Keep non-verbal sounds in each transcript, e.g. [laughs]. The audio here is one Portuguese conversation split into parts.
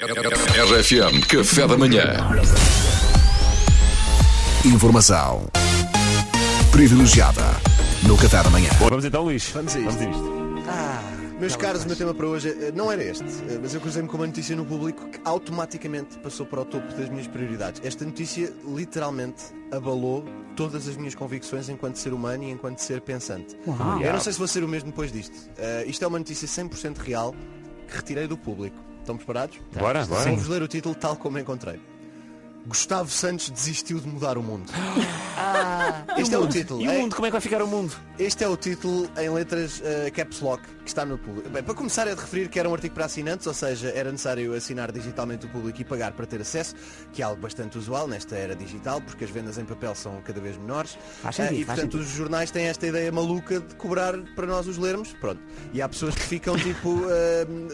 RFM Café da Manhã. Informação privilegiada no Café da Manhã. Vamos então, Luís. Vamos a isto. Vamos a isto. Meus caros, o meu tema para hoje eh, não era este, eh, mas eu cruzei-me com uma notícia no público que automaticamente passou para o topo das minhas prioridades. Esta notícia literalmente abalou todas as minhas convicções enquanto ser humano e enquanto ser pensante. Eu não sei se vou ser o mesmo depois disto. Eh, isto é uma notícia 100% real que retirei do público. Estão preparados? Bora, bora. Vou-vos ler o título tal como encontrei. Gustavo Santos desistiu de mudar o mundo. [gasps] este é o título. E o é- mundo? Como é que vai ficar o mundo? Este é o título em letras eh, caps lock que está no público. Bem, para começar é de referir que era um artigo para assinantes, ou seja, era necessário assinar digitalmente o público e pagar para ter acesso, que é algo bastante usual nesta era digital, porque as vendas em papel são cada vez menores. Faz sentido, e faz portanto os jornais têm esta ideia maluca de cobrar para nós os lermos. Pronto. E há pessoas que ficam [laughs] tipo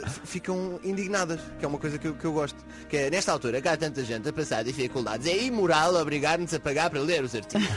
f- ficam indignadas, que é uma coisa que eu, que eu gosto. Que é nesta altura, cá há tanta gente a passar dificuldades, é imoral obrigar-nos a pagar para ler os artigos. [laughs]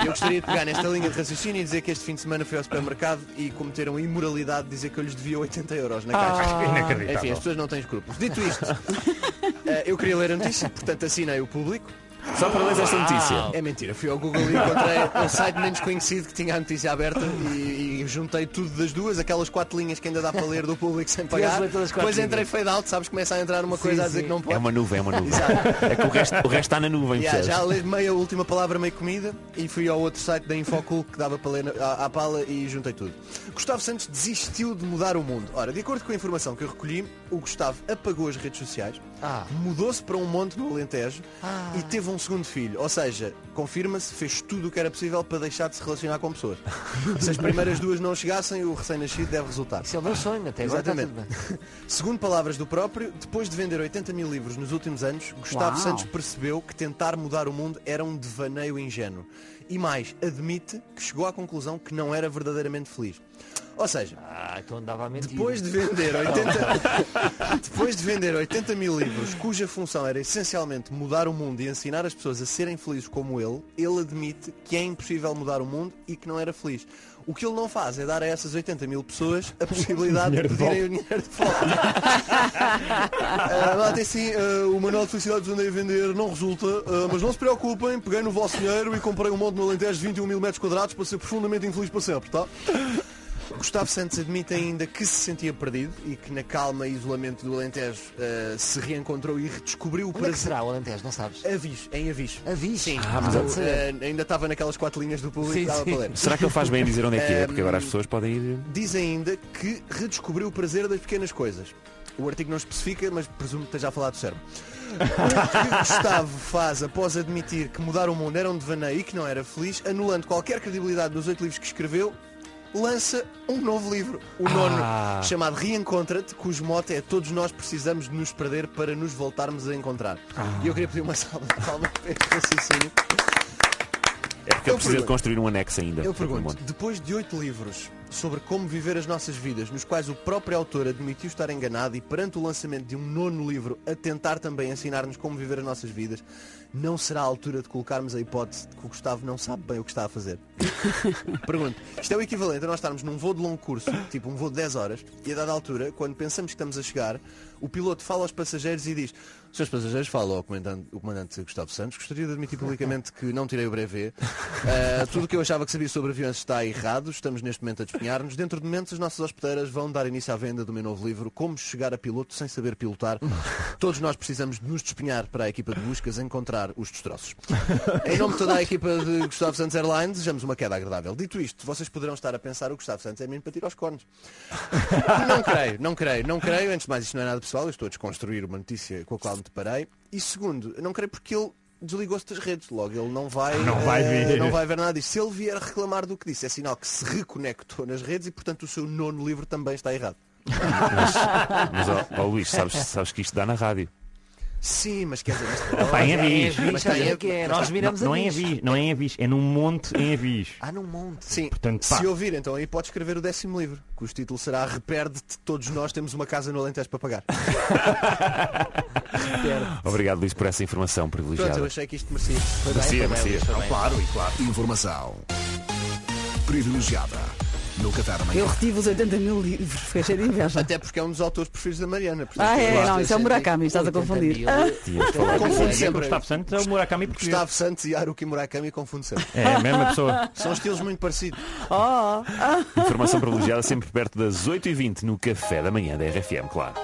Eu gostaria de pegar nesta linha de raciocínio e dizer que este fim de semana fui ao supermercado e cometeram a imoralidade de dizer que eu lhes devia 80 euros na caixa. Enfim, as pessoas não têm escrúpulos. Dito isto, [laughs] eh, eu queria ler a notícia, portanto assinei o público. Só para ler esta notícia. É mentira, fui ao Google e encontrei um site menos conhecido que tinha a notícia aberta e, e juntei tudo das duas, aquelas quatro linhas que ainda dá para ler do público sem pagar. ler todas as quatro Depois entrei fade out, sabes, começa a entrar uma coisa a dizer que não pode. É uma nuvem, é uma nuvem. Exato. É que o resto, o resto está na nuvem, Yeah, percebes? já li meia última palavra, meio comida e fui ao outro site da Infocul que dava para ler na- à, à pala e juntei tudo. Gustavo Santos desistiu de mudar o mundo. Ora, de acordo com a informação que eu recolhi, o Gustavo apagou as redes sociais, Ah. mudou-se para um monte no Alentejo e teve um segundo filho. Ou seja, confirma-se, fez tudo o que era possível para deixar de se relacionar com pessoas. [laughs] Se as primeiras duas não chegassem, o recém-nascido deve resultar. Isso é o meu sonho, até agora Exatamente. [laughs] Segundo palavras do próprio, depois de vender 80 mil livros nos últimos anos, Gustavo Uau. Santos percebeu que tentar mudar o mundo era um devaneio ingênuo. E mais, admite que chegou à conclusão que não era verdadeiramente feliz. Ou seja, Ah, então andava a mentir. depois de vender 80, [laughs] depois de vender 80 mil livros, cuja função era essencialmente mudar o mundo e ensinar as pessoas a serem felizes como ele, ele admite que é impossível mudar o mundo e que não era feliz. O que ele não faz é dar a essas 80 mil pessoas a possibilidade de pedirem o dinheiro de volta. Tem sim, ah, o manual de felicidade que andei a vender não resulta, ah, mas não se preocupem, peguei no vosso dinheiro e comprei um monte no Alentejo de 21 mil metros quadrados para ser profundamente infeliz para sempre, tá? Gustavo Santos admite ainda que se sentia perdido e que na calma e isolamento do Alentejo ah, se reencontrou e redescobriu o Onde é que prazer. será o Alentejo, não sabes? Aviso, em aviso. Aviso. Sim, Ah, mas mas eu, há de ser. ah, ainda estava naquelas quatro linhas do público Sim, que dava sim. para ler. Será que ele faz bem em dizer onde é que é? Porque agora as pessoas podem ir. Diz ainda que redescobriu o prazer das pequenas coisas. O artigo não especifica, mas presumo que esteja a falar do cérebro. O que Gustavo faz após admitir que mudar o mundo era um devaneio e que não era feliz, anulando qualquer credibilidade dos oito livros que escreveu, lança um novo livro, o nono, Ah. chamado Reencontra-te, cujo mote é Todos nós precisamos de nos perder para nos voltarmos a encontrar. E eu queria pedir uma salva de palmas para este raciocínio. É porque Eu ele precisa de construir um anexo ainda. Eu pergunto, depois de oito livros sobre como viver as nossas vidas, nos quais o próprio autor admitiu estar enganado e perante o lançamento de um nono livro a tentar também ensinar-nos como viver as nossas vidas, não será a altura de colocarmos a hipótese de que o Gustavo não sabe bem o que está a fazer? [laughs] Pergunto, isto é o equivalente a nós estarmos num voo de longo curso, tipo um voo de 10 horas, e a dada altura, quando pensamos que estamos a chegar, o piloto fala aos passageiros e diz Senhores passageiros, fala ao comandante, o comandante Gustavo Santos, gostaria de admitir publicamente que não tirei o brevet. Ah, [laughs] tudo o que eu achava que sabia sobre aviões está errado, estamos neste momento a despenhar-nos. Dentro de momentos, as nossas hospedeiras vão dar início à venda do meu novo livro, Como Chegar a Piloto Sem Saber Pilotar. Todos nós precisamos de nos despenhar para a equipa de buscas encontrar os destroços. Em nome de toda a equipa de Gustavo Santos Airlines, desejamos uma queda agradável. Dito isto, vocês poderão estar a pensar o Gustavo Santos é menino para tirar os cornos. Não creio, não creio, não creio. Antes de mais, isto não é nada pessoal. Eu estou a desconstruir uma notícia com a qual me deparei. E segundo, não creio porque ele desligou-se das redes. Logo, ele não vai, Não vai eh, ver. não vai ver nada disso. Se ele vier reclamar do que disse, é sinal que se reconectou nas redes e, portanto, o seu nono livro também está errado. Mas, ó, ó, Luís, sabes, sabes que isto dá na rádio. Sim, mas quer dizer, mas, Pá, em É, avis. Mas o que é? mas Nós viramos Não é em avis. não é em avis, é num monte em avis. Ah, num monte. Sim, Portanto, pá. se ouvir, então aí pode escrever o décimo livro, cujo título será Reperde-te, todos nós temos uma casa no Alentejo para pagar. [laughs] Obrigado, Luís, por essa informação Pronto, privilegiada. eu achei que isto merecia. Merecia, merecia. Claro, e claro. Informação privilegiada no Qatar Eu retive os 80 mil livros, fiquei cheio de inveja. Até porque é um dos autores preferidos da Mariana. Ah, é, não, isso é o. Murakami, estás a 80 confundir. Ah, O sempre. Gustavo Santos é o Murakami português. Gustavo Santos e Haruki Murakami confundo sempre. É a mesma pessoa. São estilos muito parecidos. oh, Informação privilegiada sempre perto das 8h20 no Café da Manhã da RFM, claro.